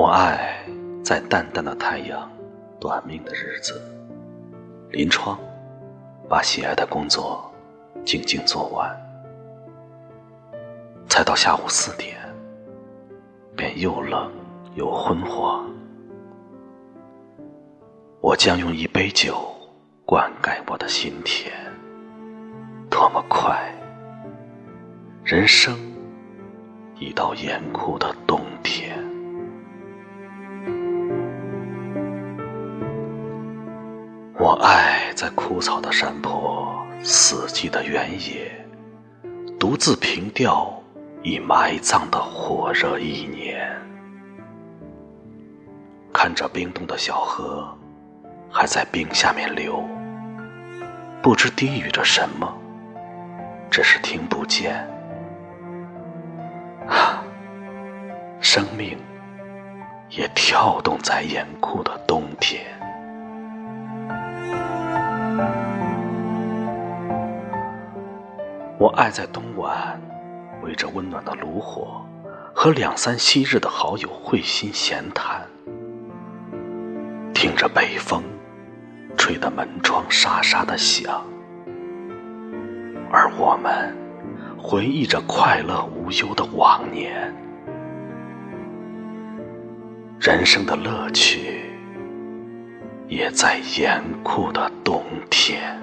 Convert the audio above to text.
我爱在淡淡的太阳、短命的日子，临窗把喜爱的工作静静做完，才到下午四点，便又冷又昏黄。我将用一杯酒灌溉我的心田，多么快！人生已到严酷的冬爱在枯草的山坡、死寂的原野，独自凭吊已埋葬的火热一年，看着冰冻的小河还在冰下面流，不知低语着什么，只是听不见。啊，生命也跳动在严酷的冬天。我爱在冬晚，围着温暖的炉火，和两三昔日的好友会心闲谈，听着北风吹得门窗沙沙的响，而我们回忆着快乐无忧的往年，人生的乐趣也在严酷的冬天。